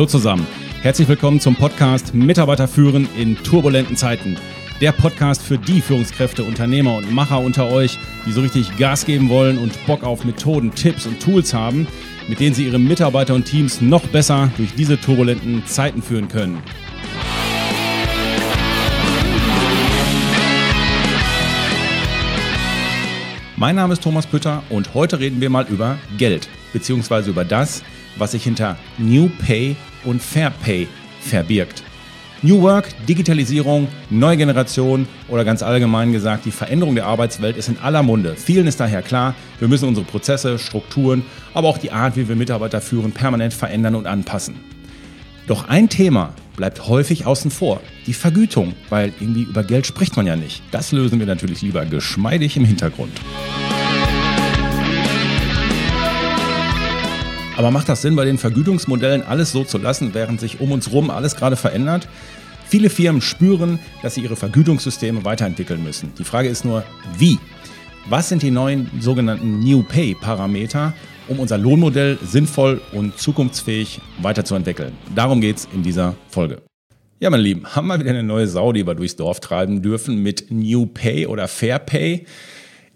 Hallo zusammen. Herzlich willkommen zum Podcast Mitarbeiter führen in turbulenten Zeiten. Der Podcast für die Führungskräfte, Unternehmer und Macher unter euch, die so richtig Gas geben wollen und Bock auf Methoden, Tipps und Tools haben, mit denen sie ihre Mitarbeiter und Teams noch besser durch diese turbulenten Zeiten führen können. Mein Name ist Thomas Pütter und heute reden wir mal über Geld, beziehungsweise über das, was sich hinter New Pay und Fair Pay verbirgt. New Work, Digitalisierung, neue Generation oder ganz allgemein gesagt, die Veränderung der Arbeitswelt ist in aller Munde. Vielen ist daher klar, wir müssen unsere Prozesse, Strukturen, aber auch die Art, wie wir Mitarbeiter führen, permanent verändern und anpassen. Doch ein Thema bleibt häufig außen vor, die Vergütung, weil irgendwie über Geld spricht man ja nicht. Das lösen wir natürlich lieber geschmeidig im Hintergrund. Aber macht das Sinn, bei den Vergütungsmodellen alles so zu lassen, während sich um uns herum alles gerade verändert? Viele Firmen spüren, dass sie ihre Vergütungssysteme weiterentwickeln müssen. Die Frage ist nur, wie? Was sind die neuen sogenannten New Pay Parameter, um unser Lohnmodell sinnvoll und zukunftsfähig weiterzuentwickeln? Darum geht es in dieser Folge. Ja, meine Lieben, haben wir wieder eine neue Sau, die wir durchs Dorf treiben dürfen mit New Pay oder Fair Pay?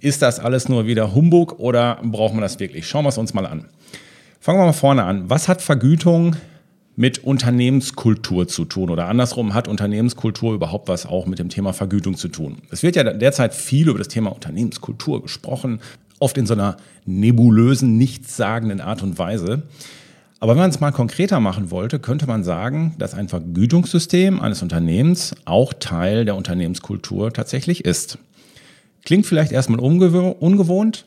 Ist das alles nur wieder Humbug oder brauchen wir das wirklich? Schauen wir es uns mal an. Fangen wir mal vorne an. Was hat Vergütung mit Unternehmenskultur zu tun? Oder andersrum, hat Unternehmenskultur überhaupt was auch mit dem Thema Vergütung zu tun? Es wird ja derzeit viel über das Thema Unternehmenskultur gesprochen, oft in so einer nebulösen, nichtssagenden Art und Weise. Aber wenn man es mal konkreter machen wollte, könnte man sagen, dass ein Vergütungssystem eines Unternehmens auch Teil der Unternehmenskultur tatsächlich ist. Klingt vielleicht erstmal ungewohnt,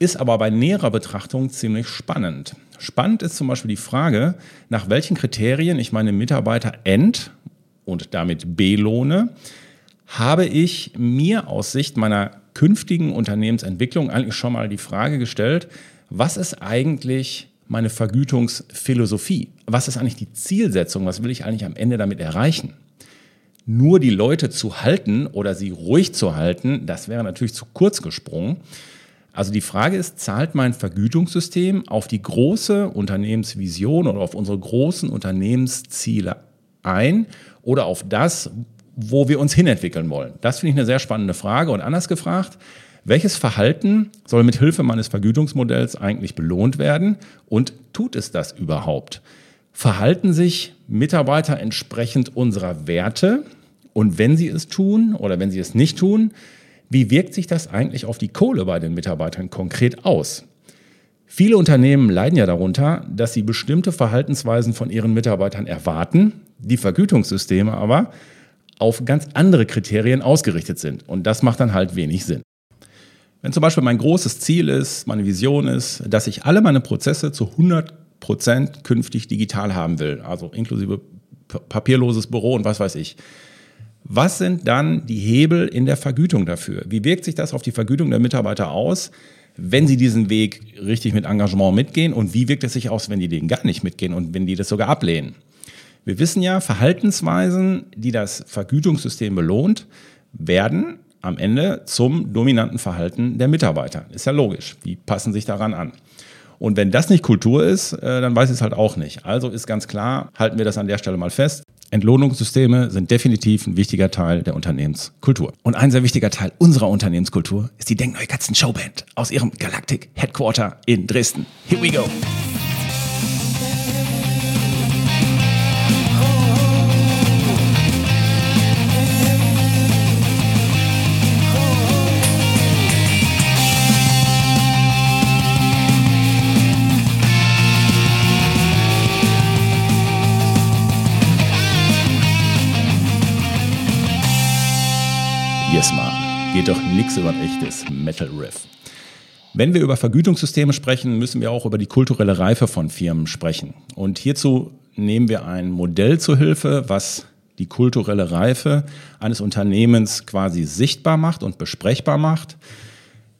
ist aber bei näherer Betrachtung ziemlich spannend. Spannend ist zum Beispiel die Frage, nach welchen Kriterien ich meine Mitarbeiter ent- und damit belohne, habe ich mir aus Sicht meiner künftigen Unternehmensentwicklung eigentlich schon mal die Frage gestellt, was ist eigentlich meine Vergütungsphilosophie? Was ist eigentlich die Zielsetzung? Was will ich eigentlich am Ende damit erreichen? Nur die Leute zu halten oder sie ruhig zu halten, das wäre natürlich zu kurz gesprungen. Also die Frage ist, zahlt mein Vergütungssystem auf die große Unternehmensvision oder auf unsere großen Unternehmensziele ein oder auf das, wo wir uns hinentwickeln wollen? Das finde ich eine sehr spannende Frage. Und anders gefragt, welches Verhalten soll mit Hilfe meines Vergütungsmodells eigentlich belohnt werden und tut es das überhaupt? Verhalten sich Mitarbeiter entsprechend unserer Werte? Und wenn sie es tun oder wenn sie es nicht tun, wie wirkt sich das eigentlich auf die Kohle bei den Mitarbeitern konkret aus? Viele Unternehmen leiden ja darunter, dass sie bestimmte Verhaltensweisen von ihren Mitarbeitern erwarten, die Vergütungssysteme aber auf ganz andere Kriterien ausgerichtet sind. Und das macht dann halt wenig Sinn. Wenn zum Beispiel mein großes Ziel ist, meine Vision ist, dass ich alle meine Prozesse zu 100 Prozent künftig digital haben will, also inklusive papierloses Büro und was weiß ich, was sind dann die Hebel in der Vergütung dafür? Wie wirkt sich das auf die Vergütung der Mitarbeiter aus, wenn sie diesen Weg richtig mit Engagement mitgehen? Und wie wirkt es sich aus, wenn die den gar nicht mitgehen und wenn die das sogar ablehnen? Wir wissen ja, Verhaltensweisen, die das Vergütungssystem belohnt, werden am Ende zum dominanten Verhalten der Mitarbeiter. Ist ja logisch. Die passen sich daran an. Und wenn das nicht Kultur ist, äh, dann weiß ich es halt auch nicht. Also ist ganz klar, halten wir das an der Stelle mal fest. Entlohnungssysteme sind definitiv ein wichtiger Teil der Unternehmenskultur. Und ein sehr wichtiger Teil unserer Unternehmenskultur ist die Denkneue Katzen Showband aus ihrem Galactic Headquarter in Dresden. Here we go! Man. Geht doch nichts über ein echtes Metal Riff. Wenn wir über Vergütungssysteme sprechen, müssen wir auch über die kulturelle Reife von Firmen sprechen. Und hierzu nehmen wir ein Modell zur Hilfe, was die kulturelle Reife eines Unternehmens quasi sichtbar macht und besprechbar macht.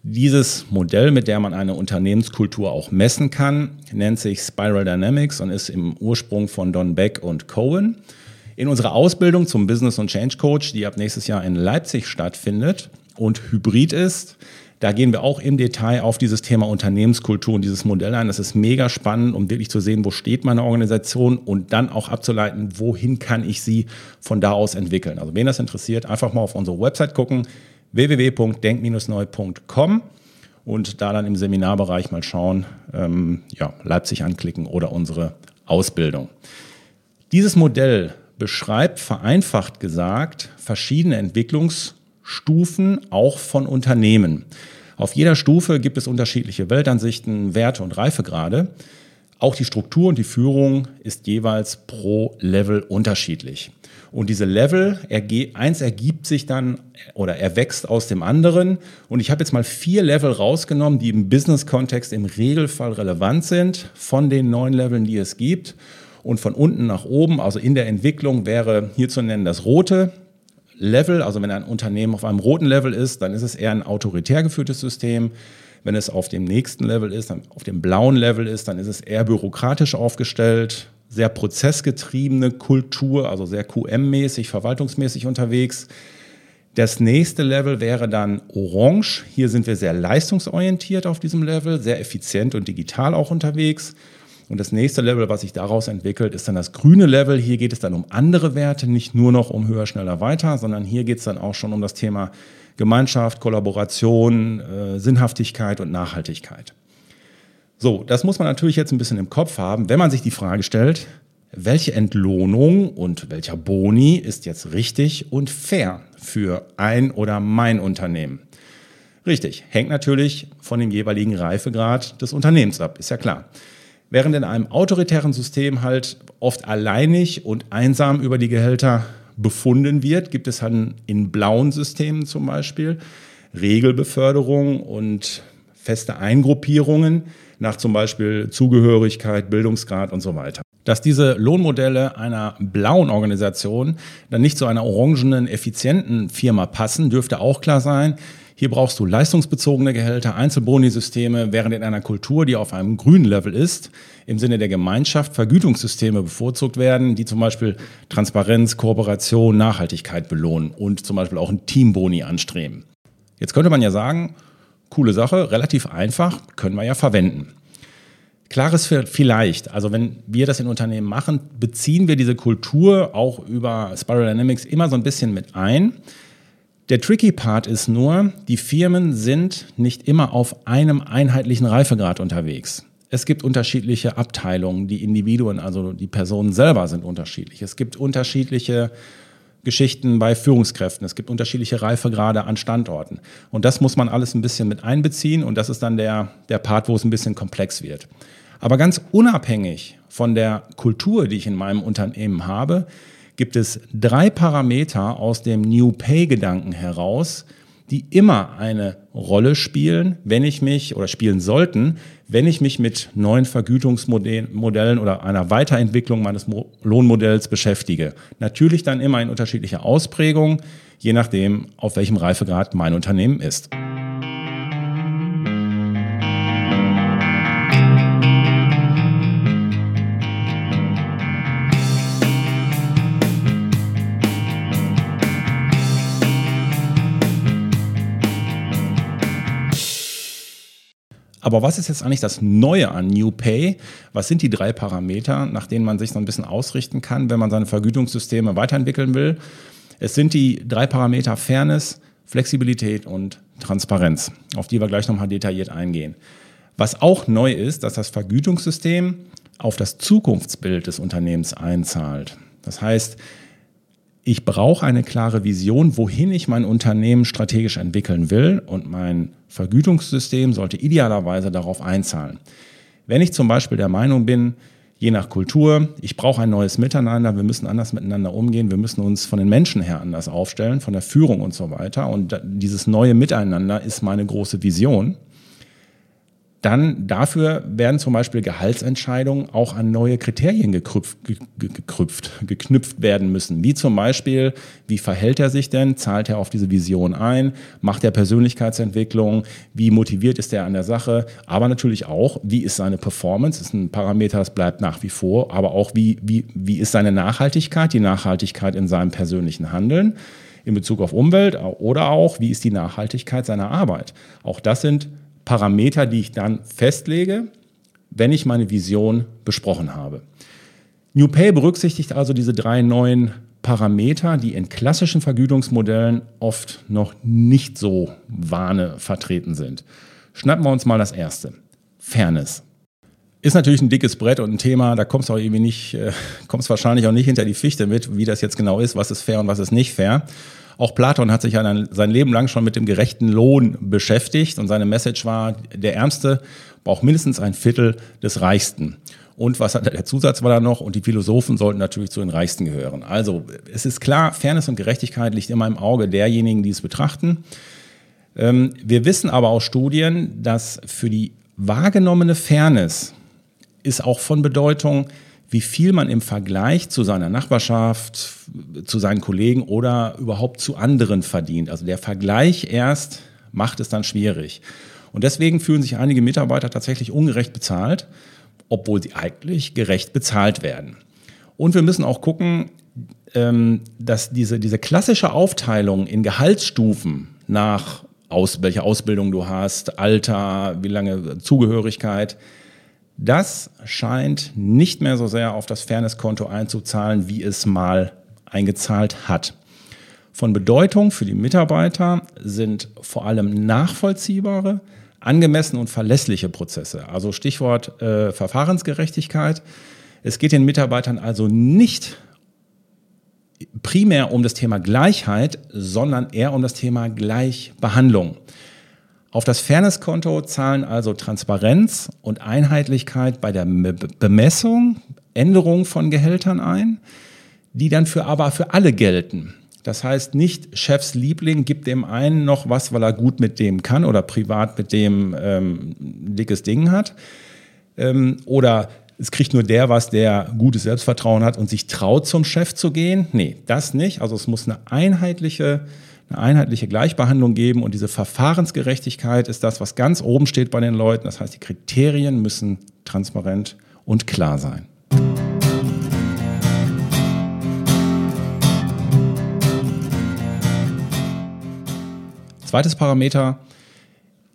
Dieses Modell, mit dem man eine Unternehmenskultur auch messen kann, nennt sich Spiral Dynamics und ist im Ursprung von Don Beck und Cohen. In unserer Ausbildung zum Business und Change Coach, die ab nächstes Jahr in Leipzig stattfindet und hybrid ist, Da gehen wir auch im Detail auf dieses Thema Unternehmenskultur und dieses Modell ein. Das ist mega spannend, um wirklich zu sehen, wo steht meine Organisation und dann auch abzuleiten, wohin kann ich sie von da aus entwickeln. Also wen das interessiert, einfach mal auf unsere Website gucken, www.denk-neu.com und da dann im Seminarbereich mal schauen, ähm, ja, Leipzig anklicken oder unsere Ausbildung. Dieses Modell beschreibt vereinfacht gesagt verschiedene Entwicklungsstufen auch von Unternehmen. Auf jeder Stufe gibt es unterschiedliche Weltansichten, Werte und Reifegrade. Auch die Struktur und die Führung ist jeweils pro Level unterschiedlich. Und diese Level, eins ergibt sich dann oder erwächst aus dem anderen. Und ich habe jetzt mal vier Level rausgenommen, die im Business-Kontext im Regelfall relevant sind von den neun Leveln, die es gibt. Und von unten nach oben, also in der Entwicklung, wäre hier zu nennen das rote Level. Also wenn ein Unternehmen auf einem roten Level ist, dann ist es eher ein autoritär geführtes System. Wenn es auf dem nächsten Level ist, auf dem blauen Level ist, dann ist es eher bürokratisch aufgestellt, sehr prozessgetriebene Kultur, also sehr QM-mäßig, verwaltungsmäßig unterwegs. Das nächste Level wäre dann Orange. Hier sind wir sehr leistungsorientiert auf diesem Level, sehr effizient und digital auch unterwegs. Und das nächste Level, was sich daraus entwickelt, ist dann das grüne Level. Hier geht es dann um andere Werte, nicht nur noch um höher, schneller, weiter, sondern hier geht es dann auch schon um das Thema Gemeinschaft, Kollaboration, äh, Sinnhaftigkeit und Nachhaltigkeit. So, das muss man natürlich jetzt ein bisschen im Kopf haben, wenn man sich die Frage stellt, welche Entlohnung und welcher Boni ist jetzt richtig und fair für ein oder mein Unternehmen? Richtig, hängt natürlich von dem jeweiligen Reifegrad des Unternehmens ab, ist ja klar. Während in einem autoritären System halt oft alleinig und einsam über die Gehälter befunden wird, gibt es halt in blauen Systemen zum Beispiel Regelbeförderung und feste Eingruppierungen nach zum Beispiel Zugehörigkeit, Bildungsgrad und so weiter. Dass diese Lohnmodelle einer blauen Organisation dann nicht zu einer orangenen, effizienten Firma passen, dürfte auch klar sein. Hier brauchst du leistungsbezogene Gehälter, Einzelbonisysteme, während in einer Kultur, die auf einem grünen Level ist, im Sinne der Gemeinschaft Vergütungssysteme bevorzugt werden, die zum Beispiel Transparenz, Kooperation, Nachhaltigkeit belohnen und zum Beispiel auch ein Teamboni anstreben. Jetzt könnte man ja sagen, coole Sache, relativ einfach, können wir ja verwenden. Klares vielleicht, also wenn wir das in Unternehmen machen, beziehen wir diese Kultur auch über Spiral Dynamics immer so ein bisschen mit ein. Der tricky Part ist nur, die Firmen sind nicht immer auf einem einheitlichen Reifegrad unterwegs. Es gibt unterschiedliche Abteilungen, die Individuen, also die Personen selber sind unterschiedlich. Es gibt unterschiedliche Geschichten bei Führungskräften. Es gibt unterschiedliche Reifegrade an Standorten. Und das muss man alles ein bisschen mit einbeziehen und das ist dann der, der Part, wo es ein bisschen komplex wird. Aber ganz unabhängig von der Kultur, die ich in meinem Unternehmen habe, gibt es drei Parameter aus dem New Pay-Gedanken heraus, die immer eine Rolle spielen, wenn ich mich oder spielen sollten, wenn ich mich mit neuen Vergütungsmodellen oder einer Weiterentwicklung meines Lohnmodells beschäftige. Natürlich dann immer in unterschiedlicher Ausprägung, je nachdem, auf welchem Reifegrad mein Unternehmen ist. Aber was ist jetzt eigentlich das Neue an New Pay? Was sind die drei Parameter, nach denen man sich so ein bisschen ausrichten kann, wenn man seine Vergütungssysteme weiterentwickeln will? Es sind die drei Parameter Fairness, Flexibilität und Transparenz, auf die wir gleich nochmal detailliert eingehen. Was auch neu ist, dass das Vergütungssystem auf das Zukunftsbild des Unternehmens einzahlt. Das heißt, ich brauche eine klare Vision, wohin ich mein Unternehmen strategisch entwickeln will und mein Vergütungssystem sollte idealerweise darauf einzahlen. Wenn ich zum Beispiel der Meinung bin, je nach Kultur, ich brauche ein neues Miteinander, wir müssen anders miteinander umgehen, wir müssen uns von den Menschen her anders aufstellen, von der Führung und so weiter und dieses neue Miteinander ist meine große Vision, dann dafür werden zum Beispiel Gehaltsentscheidungen auch an neue Kriterien gekrüpft, gekrüpft, geknüpft werden müssen. Wie zum Beispiel, wie verhält er sich denn? Zahlt er auf diese Vision ein? Macht er Persönlichkeitsentwicklung? Wie motiviert ist er an der Sache? Aber natürlich auch, wie ist seine Performance? Das ist ein Parameter, das bleibt nach wie vor. Aber auch, wie, wie, wie ist seine Nachhaltigkeit? Die Nachhaltigkeit in seinem persönlichen Handeln. in Bezug auf Umwelt oder auch, wie ist die Nachhaltigkeit seiner Arbeit. Auch das sind Parameter, die ich dann festlege, wenn ich meine Vision besprochen habe. New Pay berücksichtigt also diese drei neuen Parameter, die in klassischen Vergütungsmodellen oft noch nicht so vane vertreten sind. Schnappen wir uns mal das erste. Fairness. Ist natürlich ein dickes Brett und ein Thema, da kommst du auch irgendwie nicht, äh, kommst wahrscheinlich auch nicht hinter die Fichte mit, wie das jetzt genau ist, was ist fair und was ist nicht fair. Auch Platon hat sich ja sein Leben lang schon mit dem gerechten Lohn beschäftigt und seine Message war, der Ärmste braucht mindestens ein Viertel des Reichsten. Und was hat der Zusatz war da noch? Und die Philosophen sollten natürlich zu den Reichsten gehören. Also es ist klar, Fairness und Gerechtigkeit liegt immer im Auge derjenigen, die es betrachten. Ähm, wir wissen aber aus Studien, dass für die wahrgenommene Fairness ist auch von Bedeutung, wie viel man im Vergleich zu seiner Nachbarschaft, zu seinen Kollegen oder überhaupt zu anderen verdient. Also der Vergleich erst macht es dann schwierig. Und deswegen fühlen sich einige Mitarbeiter tatsächlich ungerecht bezahlt obwohl sie eigentlich gerecht bezahlt werden. Und wir müssen auch gucken, ähm, dass diese, diese klassische Aufteilung in Gehaltsstufen nach aus, welche Ausbildung du hast, Alter, wie lange Zugehörigkeit, das scheint nicht mehr so sehr auf das Fairnesskonto einzuzahlen, wie es mal eingezahlt hat. Von Bedeutung für die Mitarbeiter sind vor allem nachvollziehbare, angemessene und verlässliche Prozesse. Also Stichwort äh, Verfahrensgerechtigkeit. Es geht den Mitarbeitern also nicht primär um das Thema Gleichheit, sondern eher um das Thema Gleichbehandlung. Auf das Fairnesskonto zahlen also Transparenz und Einheitlichkeit bei der Bemessung, Änderung von Gehältern ein, die dann für aber für alle gelten. Das heißt, nicht Chefs Liebling gibt dem einen noch was, weil er gut mit dem kann oder privat mit dem ähm, dickes Ding hat. Ähm, oder es kriegt nur der was, der gutes Selbstvertrauen hat und sich traut, zum Chef zu gehen. Nee, das nicht. Also es muss eine einheitliche, eine einheitliche Gleichbehandlung geben und diese Verfahrensgerechtigkeit ist das, was ganz oben steht bei den Leuten. Das heißt, die Kriterien müssen transparent und klar sein. Zweites Parameter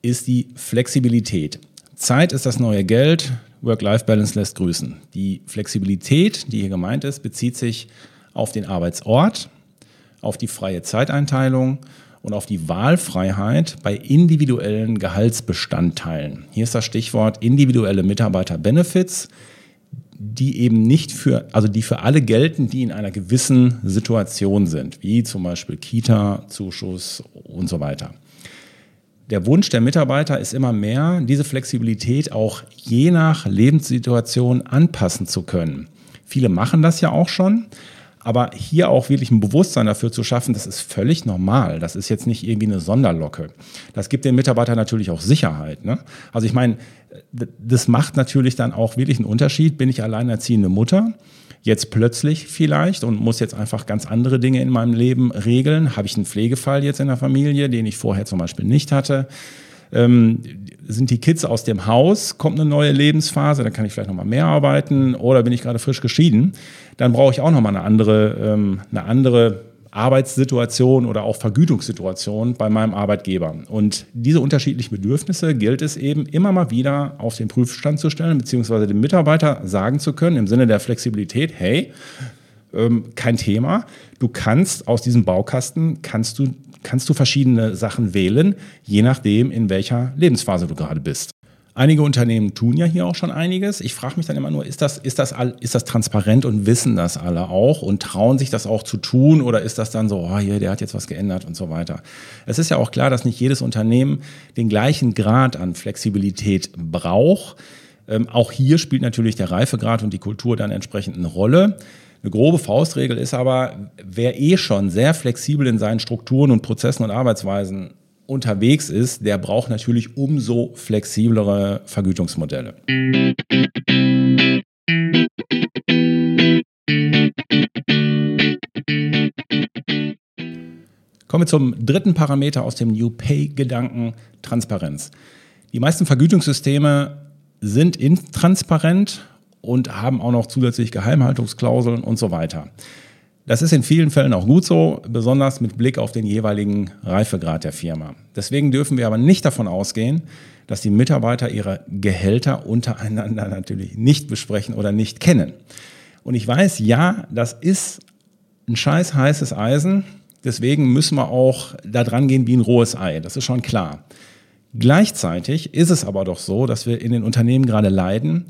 ist die Flexibilität. Zeit ist das neue Geld, Work-Life-Balance lässt grüßen. Die Flexibilität, die hier gemeint ist, bezieht sich auf den Arbeitsort, auf die freie Zeiteinteilung und auf die Wahlfreiheit bei individuellen Gehaltsbestandteilen. Hier ist das Stichwort individuelle Mitarbeiter-Benefits, die eben nicht für, also die für alle gelten, die in einer gewissen Situation sind, wie zum Beispiel Kita, Zuschuss und so weiter. Der Wunsch der Mitarbeiter ist immer mehr, diese Flexibilität auch je nach Lebenssituation anpassen zu können. Viele machen das ja auch schon, aber hier auch wirklich ein Bewusstsein dafür zu schaffen, das ist völlig normal. Das ist jetzt nicht irgendwie eine Sonderlocke. Das gibt den Mitarbeitern natürlich auch Sicherheit. Ne? Also ich meine, das macht natürlich dann auch wirklich einen Unterschied. Bin ich alleinerziehende Mutter? Jetzt plötzlich vielleicht und muss jetzt einfach ganz andere Dinge in meinem Leben regeln. Habe ich einen Pflegefall jetzt in der Familie, den ich vorher zum Beispiel nicht hatte? Ähm, sind die Kids aus dem Haus, kommt eine neue Lebensphase, dann kann ich vielleicht nochmal mehr arbeiten oder bin ich gerade frisch geschieden, dann brauche ich auch nochmal eine andere, ähm, eine andere Arbeitssituation oder auch Vergütungssituation bei meinem Arbeitgeber. Und diese unterschiedlichen Bedürfnisse gilt es eben immer mal wieder auf den Prüfstand zu stellen, beziehungsweise dem Mitarbeiter sagen zu können, im Sinne der Flexibilität, hey, ähm, kein Thema, du kannst aus diesem Baukasten, kannst du, kannst du verschiedene Sachen wählen, je nachdem, in welcher Lebensphase du gerade bist. Einige Unternehmen tun ja hier auch schon einiges. Ich frage mich dann immer nur, ist das, ist, das ist das transparent und wissen das alle auch und trauen sich das auch zu tun oder ist das dann so, oh, hier, der hat jetzt was geändert und so weiter. Es ist ja auch klar, dass nicht jedes Unternehmen den gleichen Grad an Flexibilität braucht. Ähm, auch hier spielt natürlich der Reifegrad und die Kultur dann entsprechend eine Rolle. Eine grobe Faustregel ist aber, wer eh schon sehr flexibel in seinen Strukturen und Prozessen und Arbeitsweisen unterwegs ist, der braucht natürlich umso flexiblere Vergütungsmodelle. Kommen wir zum dritten Parameter aus dem New Pay-Gedanken, Transparenz. Die meisten Vergütungssysteme sind intransparent und haben auch noch zusätzlich Geheimhaltungsklauseln und so weiter. Das ist in vielen Fällen auch gut so, besonders mit Blick auf den jeweiligen Reifegrad der Firma. Deswegen dürfen wir aber nicht davon ausgehen, dass die Mitarbeiter ihre Gehälter untereinander natürlich nicht besprechen oder nicht kennen. Und ich weiß, ja, das ist ein scheiß heißes Eisen. Deswegen müssen wir auch da dran gehen wie ein rohes Ei. Das ist schon klar. Gleichzeitig ist es aber doch so, dass wir in den Unternehmen gerade leiden,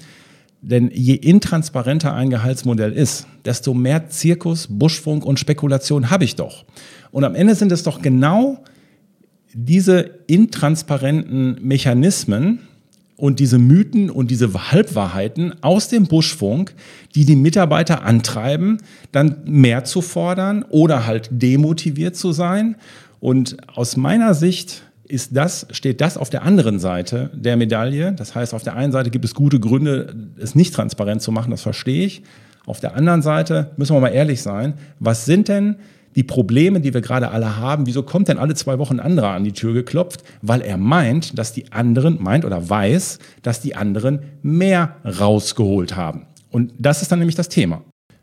denn je intransparenter ein Gehaltsmodell ist, desto mehr Zirkus, Buschfunk und Spekulation habe ich doch. Und am Ende sind es doch genau diese intransparenten Mechanismen und diese Mythen und diese Halbwahrheiten aus dem Buschfunk, die die Mitarbeiter antreiben, dann mehr zu fordern oder halt demotiviert zu sein. Und aus meiner Sicht ist das, steht das auf der anderen Seite der Medaille. Das heißt, auf der einen Seite gibt es gute Gründe, es nicht transparent zu machen, das verstehe ich. Auf der anderen Seite müssen wir mal ehrlich sein, was sind denn die Probleme, die wir gerade alle haben, wieso kommt denn alle zwei Wochen ein anderer an die Tür geklopft? Weil er meint, dass die anderen, meint oder weiß, dass die anderen mehr rausgeholt haben. Und das ist dann nämlich das Thema.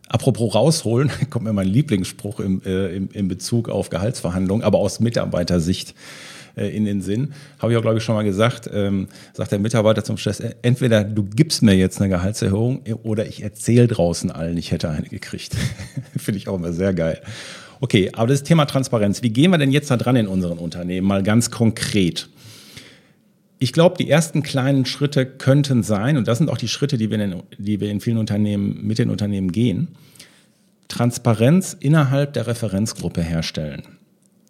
Apropos rausholen, kommt mir mein Lieblingsspruch im, äh, im, im Bezug auf Gehaltsverhandlungen, aber aus Mitarbeitersicht äh, in den Sinn. Habe ich auch, glaube ich, schon mal gesagt, ähm, sagt der Mitarbeiter zum Chef, entweder du gibst mir jetzt eine Gehaltserhöhung oder ich erzähle draußen allen, ich hätte eine gekriegt. Finde ich auch immer sehr geil. Okay, aber das Thema Transparenz. Wie gehen wir denn jetzt da dran in unseren Unternehmen? Mal ganz konkret. Ich glaube, die ersten kleinen Schritte könnten sein, und das sind auch die Schritte, die wir in, die wir in vielen Unternehmen mit den Unternehmen gehen, Transparenz innerhalb der Referenzgruppe herstellen.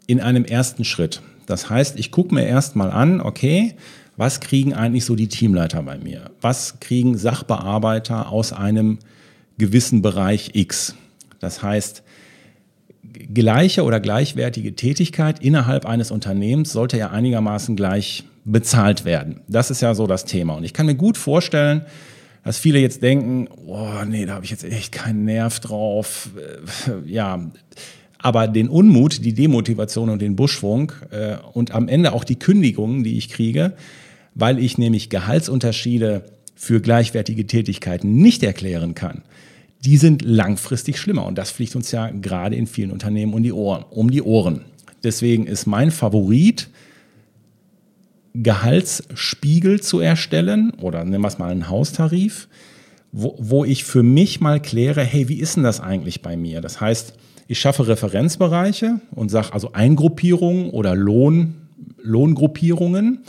In einem ersten Schritt. Das heißt, ich gucke mir erstmal an, okay, was kriegen eigentlich so die Teamleiter bei mir? Was kriegen Sachbearbeiter aus einem gewissen Bereich X? Das heißt, gleiche oder gleichwertige Tätigkeit innerhalb eines Unternehmens sollte ja einigermaßen gleich bezahlt werden. Das ist ja so das Thema. Und ich kann mir gut vorstellen, dass viele jetzt denken, oh nee, da habe ich jetzt echt keinen Nerv drauf. Äh, ja, aber den Unmut, die Demotivation und den Buschfunk äh, und am Ende auch die Kündigungen, die ich kriege, weil ich nämlich Gehaltsunterschiede für gleichwertige Tätigkeiten nicht erklären kann, die sind langfristig schlimmer. Und das fliegt uns ja gerade in vielen Unternehmen um die Ohren. Um die Ohren. Deswegen ist mein Favorit, Gehaltsspiegel zu erstellen oder nehmen wir es mal einen Haustarif, wo, wo ich für mich mal kläre, hey, wie ist denn das eigentlich bei mir? Das heißt, ich schaffe Referenzbereiche und sage also Eingruppierungen oder Lohn, Lohngruppierungen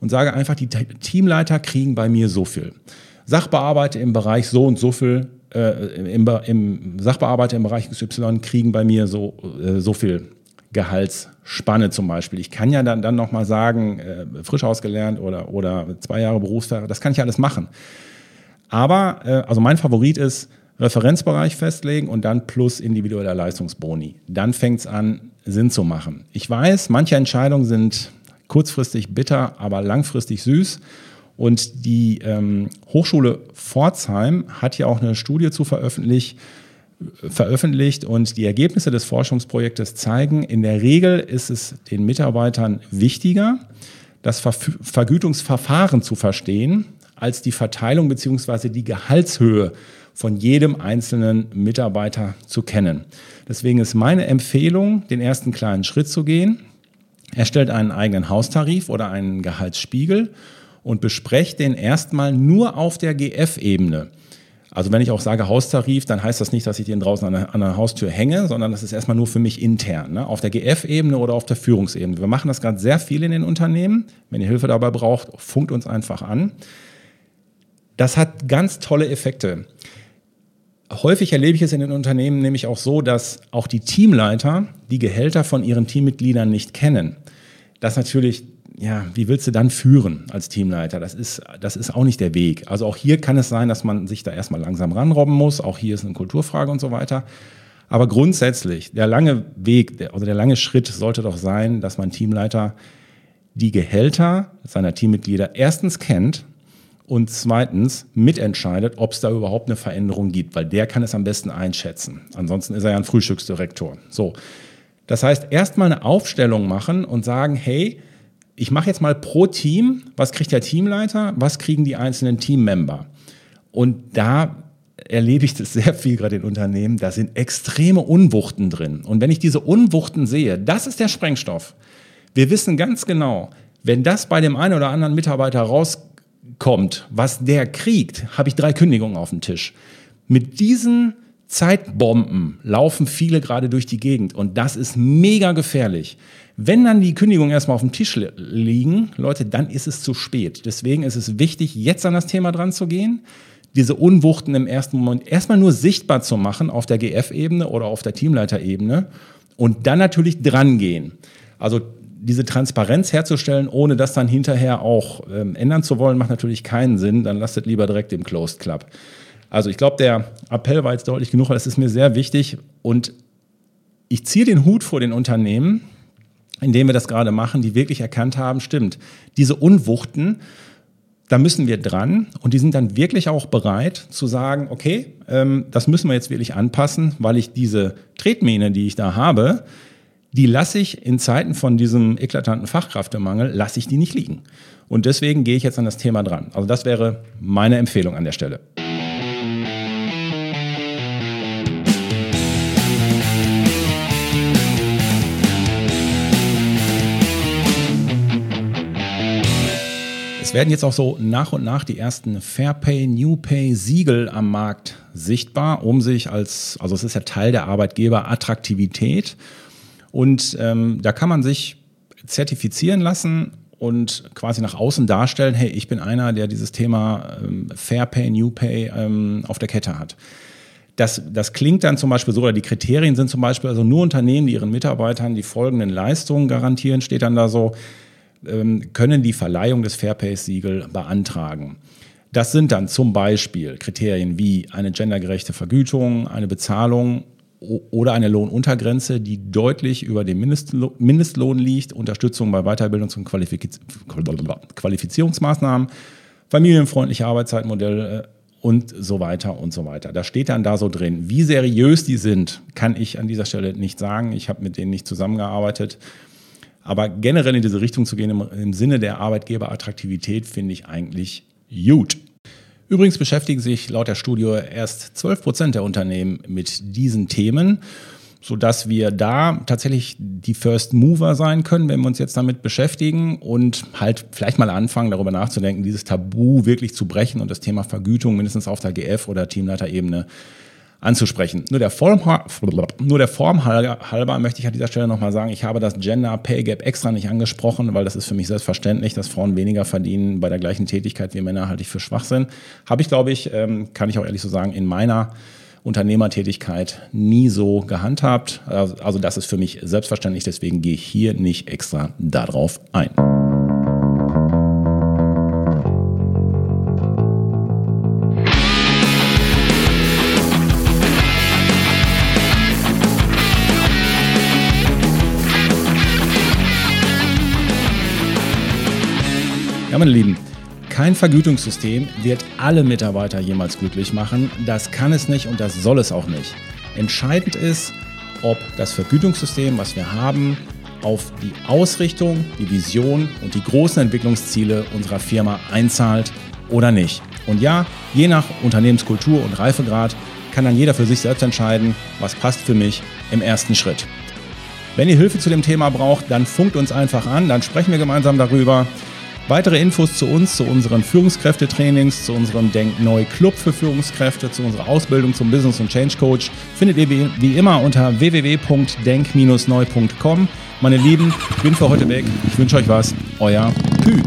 und sage einfach, die Teamleiter kriegen bei mir so viel. Sachbearbeiter im Bereich so und so viel, äh, im, im, Sachbearbeiter im Bereich XY kriegen bei mir so, äh, so viel Gehaltsspanne zum Beispiel. Ich kann ja dann, dann nochmal sagen, äh, frisch ausgelernt oder, oder zwei Jahre Berufsfahrer, das kann ich alles machen. Aber, äh, also mein Favorit ist, Referenzbereich festlegen und dann plus individueller Leistungsboni. Dann fängt es an, Sinn zu machen. Ich weiß, manche Entscheidungen sind kurzfristig bitter, aber langfristig süß. Und die ähm, Hochschule Pforzheim hat ja auch eine Studie zu veröffentlicht, veröffentlicht und die Ergebnisse des Forschungsprojektes zeigen, in der Regel ist es den Mitarbeitern wichtiger, das Ver Vergütungsverfahren zu verstehen, als die Verteilung bzw. die Gehaltshöhe von jedem einzelnen Mitarbeiter zu kennen. Deswegen ist meine Empfehlung, den ersten kleinen Schritt zu gehen. Erstellt einen eigenen Haustarif oder einen Gehaltsspiegel und besprecht den erstmal nur auf der GF-Ebene. Also wenn ich auch sage Haustarif, dann heißt das nicht, dass ich den draußen an der, an der Haustür hänge, sondern das ist erstmal nur für mich intern, ne? auf der GF-Ebene oder auf der Führungsebene. Wir machen das gerade sehr viel in den Unternehmen. Wenn ihr Hilfe dabei braucht, funkt uns einfach an. Das hat ganz tolle Effekte. Häufig erlebe ich es in den Unternehmen nämlich auch so, dass auch die Teamleiter die Gehälter von ihren Teammitgliedern nicht kennen. Das natürlich, ja, wie willst du dann führen als Teamleiter? Das ist, das ist auch nicht der Weg. Also auch hier kann es sein, dass man sich da erstmal langsam ranrobben muss. Auch hier ist eine Kulturfrage und so weiter. Aber grundsätzlich, der lange Weg der, oder der lange Schritt sollte doch sein, dass man Teamleiter die Gehälter seiner Teammitglieder erstens kennt und zweitens mitentscheidet, ob es da überhaupt eine Veränderung gibt, weil der kann es am besten einschätzen. Ansonsten ist er ja ein Frühstücksdirektor. So. Das heißt, erstmal eine Aufstellung machen und sagen, hey, ich mache jetzt mal pro Team, was kriegt der Teamleiter, was kriegen die einzelnen Teammember? Und da erlebe ich das sehr viel gerade in Unternehmen, da sind extreme Unwuchten drin. Und wenn ich diese Unwuchten sehe, das ist der Sprengstoff. Wir wissen ganz genau, wenn das bei dem einen oder anderen Mitarbeiter rauskommt, was der kriegt, habe ich drei Kündigungen auf dem Tisch. Mit diesen Zeitbomben laufen viele gerade durch die Gegend und das ist mega gefährlich. Wenn dann die Kündigungen erstmal auf dem Tisch liegen, Leute, dann ist es zu spät. Deswegen ist es wichtig, jetzt an das Thema dran zu gehen, diese Unwuchten im ersten Moment erstmal nur sichtbar zu machen auf der GF-Ebene oder auf der Teamleiterebene und dann natürlich dran gehen. Also diese Transparenz herzustellen, ohne das dann hinterher auch ähm, ändern zu wollen, macht natürlich keinen Sinn. Dann lasst es lieber direkt im Closed Club. Also ich glaube, der Appell war jetzt deutlich genug, das ist mir sehr wichtig. Und ich ziehe den Hut vor den Unternehmen, indem wir das gerade machen, die wirklich erkannt haben, stimmt, diese Unwuchten, da müssen wir dran und die sind dann wirklich auch bereit zu sagen, okay, ähm, das müssen wir jetzt wirklich anpassen, weil ich diese Tretmähne, die ich da habe, die lasse ich in Zeiten von diesem eklatanten Fachkräftemangel, lasse ich die nicht liegen. Und deswegen gehe ich jetzt an das Thema dran. Also das wäre meine Empfehlung an der Stelle. Es werden jetzt auch so nach und nach die ersten Fair Pay, New Pay Siegel am Markt sichtbar, um sich als, also es ist ja Teil der Arbeitgeberattraktivität und ähm, da kann man sich zertifizieren lassen und quasi nach außen darstellen, hey, ich bin einer, der dieses Thema ähm, Fair Pay, New Pay ähm, auf der Kette hat. Das, das klingt dann zum Beispiel so, oder die Kriterien sind zum Beispiel, also nur Unternehmen, die ihren Mitarbeitern die folgenden Leistungen garantieren, steht dann da so, ähm, können die Verleihung des Fairpace-Siegel beantragen. Das sind dann zum Beispiel Kriterien wie eine gendergerechte Vergütung, eine Bezahlung oder eine Lohnuntergrenze, die deutlich über dem Mindestlohn liegt, Unterstützung bei Weiterbildungs- und Qualifizierungsmaßnahmen, familienfreundliche Arbeitszeitmodelle äh, und so weiter und so weiter. Da steht dann da so drin. Wie seriös die sind, kann ich an dieser Stelle nicht sagen. Ich habe mit denen nicht zusammengearbeitet. Aber generell in diese Richtung zu gehen im, im Sinne der Arbeitgeberattraktivität finde ich eigentlich gut. Übrigens beschäftigen sich laut der Studie erst 12 Prozent der Unternehmen mit diesen Themen, sodass wir da tatsächlich die First Mover sein können, wenn wir uns jetzt damit beschäftigen und halt vielleicht mal anfangen, darüber nachzudenken, dieses Tabu wirklich zu brechen und das Thema Vergütung mindestens auf der GF- oder Teamleiterebene anzusprechen. Nur der Form, nur der Form halber möchte ich an dieser Stelle nochmal sagen, ich habe das Gender Pay Gap extra nicht angesprochen, weil das ist für mich selbstverständlich, dass Frauen weniger verdienen bei der gleichen Tätigkeit wie Männer, halte ich für Schwachsinn. Habe ich, glaube ich, ähm, kann ich auch ehrlich so sagen, in meiner Unternehmertätigkeit nie so gehandhabt. Also das ist für mich selbstverständlich, deswegen gehe ich hier nicht extra darauf ein. Meine Lieben, kein Vergütungssystem wird alle Mitarbeiter jemals glücklich machen. Das kann es nicht und das soll es auch nicht. Entscheidend ist, ob das Vergütungssystem, was wir haben, auf die Ausrichtung, die Vision und die großen Entwicklungsziele unserer Firma einzahlt oder nicht. Und ja, je nach Unternehmenskultur und Reifegrad kann dann jeder für sich selbst entscheiden, was passt für mich im ersten Schritt. Wenn ihr Hilfe zu dem Thema braucht, dann funkt uns einfach an, dann sprechen wir gemeinsam darüber. Weitere Infos zu uns, zu unseren Führungskräftetrainings, zu unserem Denk Neu Club für Führungskräfte, zu unserer Ausbildung zum Business und Change Coach findet ihr wie immer unter www.denk-neu.com. Meine Lieben, ich bin für heute weg. Ich wünsche euch was. Euer Pü.